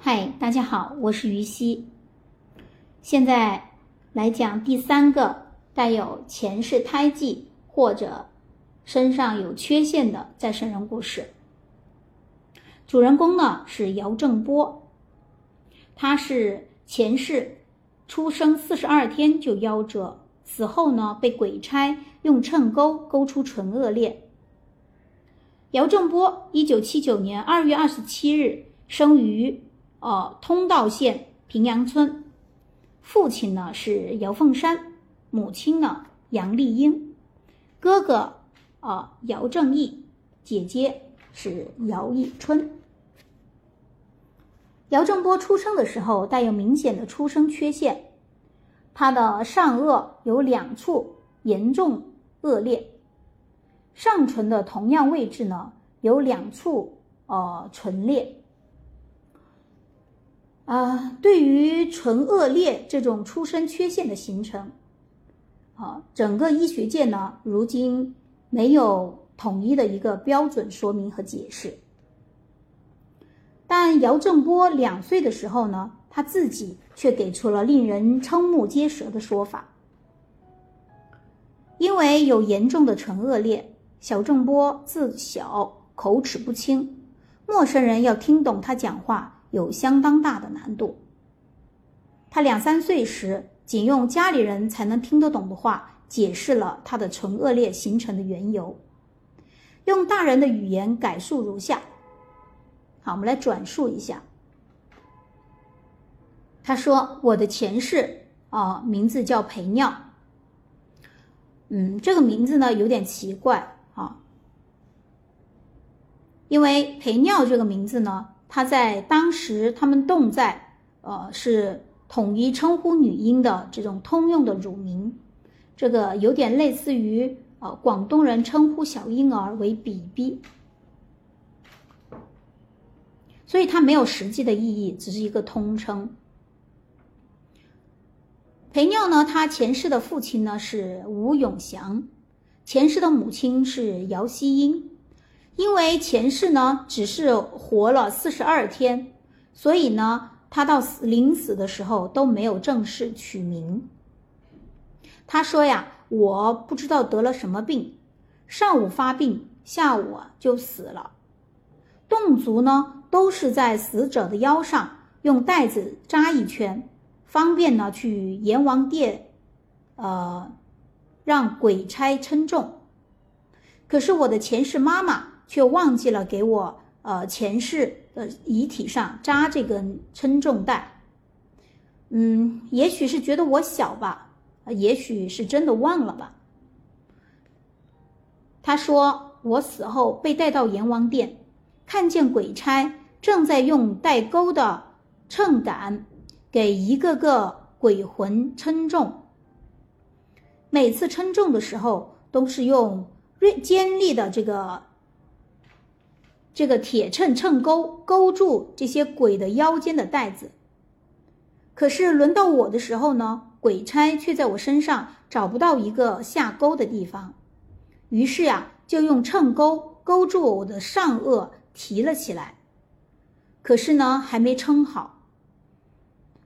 嗨，大家好，我是于西。现在来讲第三个带有前世胎记或者身上有缺陷的再生人故事。主人公呢是姚正波，他是前世出生四十二天就夭折，死后呢被鬼差用秤钩勾出唇腭裂。姚正波，一九七九年二月二十七日生于呃通道县平阳村，父亲呢是姚凤山，母亲呢杨丽英，哥哥啊姚正义，姐姐是姚义春。姚正波出生的时候带有明显的出生缺陷，他的上颚有两处严重恶劣。上唇的同样位置呢，有两处呃唇裂。啊，对于唇腭裂这种出生缺陷的形成，啊，整个医学界呢，如今没有统一的一个标准说明和解释。但姚正波两岁的时候呢，他自己却给出了令人瞠目结舌的说法，因为有严重的唇腭裂。小正波自小口齿不清，陌生人要听懂他讲话有相当大的难度。他两三岁时，仅用家里人才能听得懂的话解释了他的唇腭裂形成的缘由，用大人的语言改述如下。好，我们来转述一下。他说：“我的前世啊，名字叫裴尿。嗯，这个名字呢有点奇怪啊。”因为裴尿这个名字呢，它在当时他们侗寨，呃，是统一称呼女婴的这种通用的乳名，这个有点类似于呃广东人称呼小婴儿为 “bb”，所以它没有实际的意义，只是一个通称。裴尿呢，他前世的父亲呢是吴永祥，前世的母亲是姚希英。因为前世呢只是活了四十二天，所以呢他到死临死的时候都没有正式取名。他说呀，我不知道得了什么病，上午发病，下午就死了。侗族呢都是在死者的腰上用带子扎一圈，方便呢去阎王殿，呃，让鬼差称重。可是我的前世妈妈。却忘记了给我呃前世的遗体上扎这根称重带，嗯，也许是觉得我小吧，也许是真的忘了吧。他说我死后被带到阎王殿，看见鬼差正在用带钩的秤杆给一个个鬼魂称重，每次称重的时候都是用锐尖利的这个。这个铁秤秤钩勾住这些鬼的腰间的带子，可是轮到我的时候呢，鬼差却在我身上找不到一个下钩的地方，于是呀，就用秤钩勾住我的上颚提了起来，可是呢，还没称好，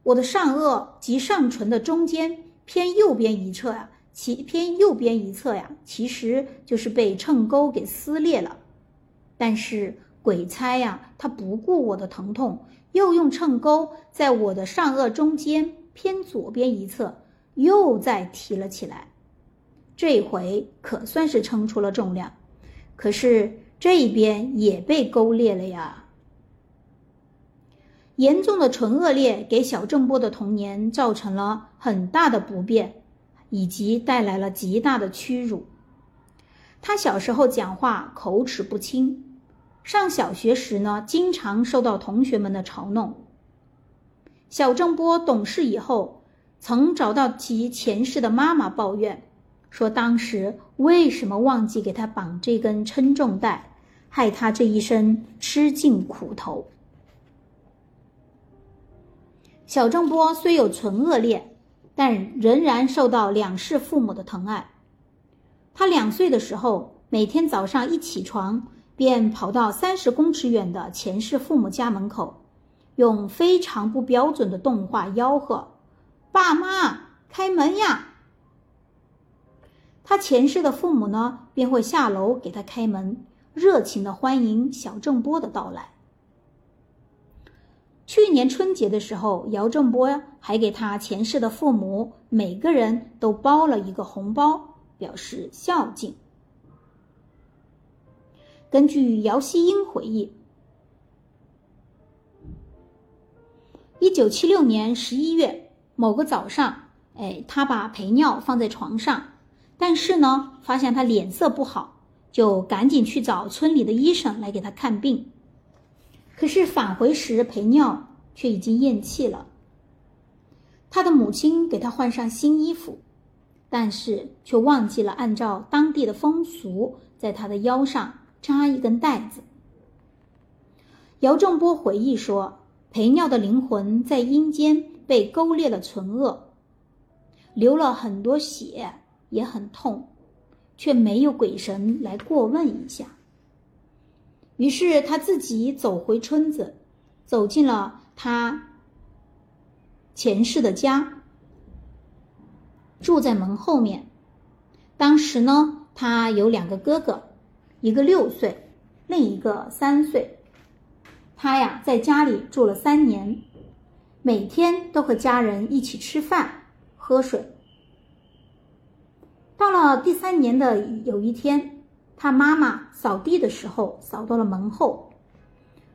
我的上颚及上唇的中间偏右边一侧呀，其偏右边一侧呀，其实就是被秤钩给撕裂了。但是鬼差呀，他不顾我的疼痛，又用秤钩在我的上颚中间偏左边一侧又再提了起来。这回可算是称出了重量，可是这边也被勾裂了呀。严重的唇腭裂给小郑波的童年造成了很大的不便，以及带来了极大的屈辱。他小时候讲话口齿不清。上小学时呢，经常受到同学们的嘲弄。小郑波懂事以后，曾找到其前世的妈妈抱怨，说当时为什么忘记给他绑这根称重带，害他这一生吃尽苦头。小郑波虽有唇腭裂，但仍然受到两世父母的疼爱。他两岁的时候，每天早上一起床。便跑到三十公尺远的前世父母家门口，用非常不标准的动画吆喝：“爸妈，开门呀！”他前世的父母呢，便会下楼给他开门，热情的欢迎小郑波的到来。去年春节的时候，姚正波还给他前世的父母每个人都包了一个红包，表示孝敬。根据姚希英回忆，一九七六年十一月某个早上，哎，他把陪尿放在床上。但是呢，发现他脸色不好，就赶紧去找村里的医生来给他看病。可是返回时，陪尿却已经咽气了。他的母亲给他换上新衣服，但是却忘记了按照当地的风俗，在他的腰上扎一根带子。姚正波回忆说，陪尿的灵魂在阴间被勾裂了存恶，流了很多血。也很痛，却没有鬼神来过问一下。于是他自己走回村子，走进了他前世的家，住在门后面。当时呢，他有两个哥哥，一个六岁，另一个三岁。他呀，在家里住了三年，每天都和家人一起吃饭、喝水。到了第三年的有一天，他妈妈扫地的时候扫到了门后，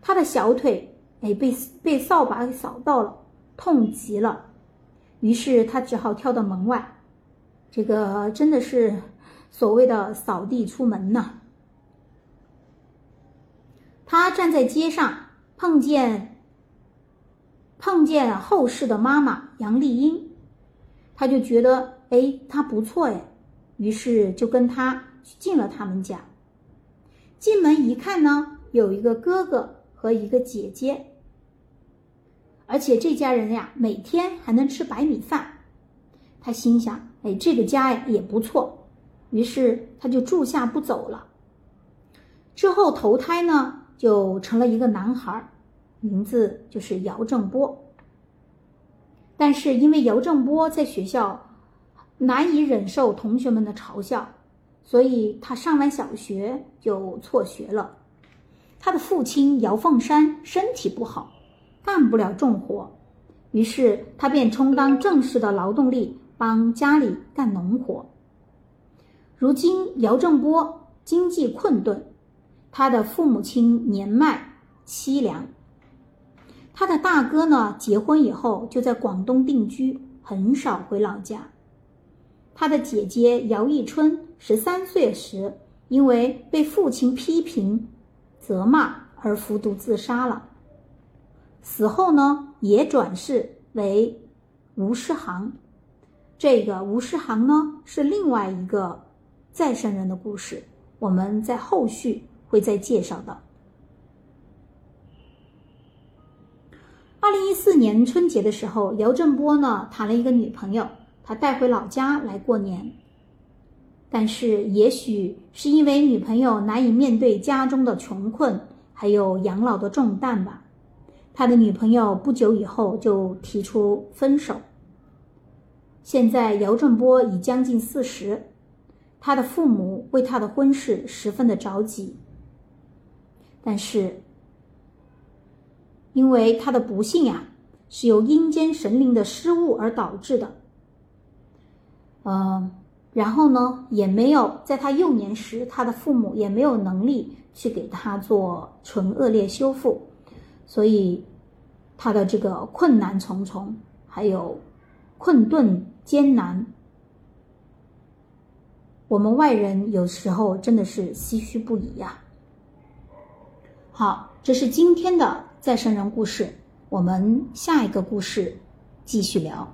他的小腿哎被被扫把给扫到了，痛极了，于是他只好跳到门外。这个真的是所谓的扫地出门呐。他站在街上碰见碰见后世的妈妈杨丽英，他就觉得哎她不错哎。于是就跟他进了他们家。进门一看呢，有一个哥哥和一个姐姐，而且这家人呀，每天还能吃白米饭。他心想：“哎，这个家呀也不错。”于是他就住下不走了。之后投胎呢，就成了一个男孩，名字就是姚正波。但是因为姚正波在学校。难以忍受同学们的嘲笑，所以他上完小学就辍学了。他的父亲姚凤山身体不好，干不了重活，于是他便充当正式的劳动力，帮家里干农活。如今姚正波经济困顿，他的父母亲年迈凄凉，他的大哥呢结婚以后就在广东定居，很少回老家。他的姐姐姚忆春十三岁时，因为被父亲批评、责骂而服毒自杀了。死后呢，也转世为吴世航。这个吴世航呢，是另外一个再生人的故事，我们在后续会再介绍的。二零一四年春节的时候，姚振波呢谈了一个女朋友。他带回老家来过年，但是也许是因为女朋友难以面对家中的穷困，还有养老的重担吧，他的女朋友不久以后就提出分手。现在姚振波已将近四十，他的父母为他的婚事十分的着急，但是因为他的不幸呀，是由阴间神灵的失误而导致的。嗯，然后呢，也没有在他幼年时，他的父母也没有能力去给他做唇腭裂修复，所以他的这个困难重重，还有困顿艰难，我们外人有时候真的是唏嘘不已呀。好，这是今天的再生人故事，我们下一个故事继续聊。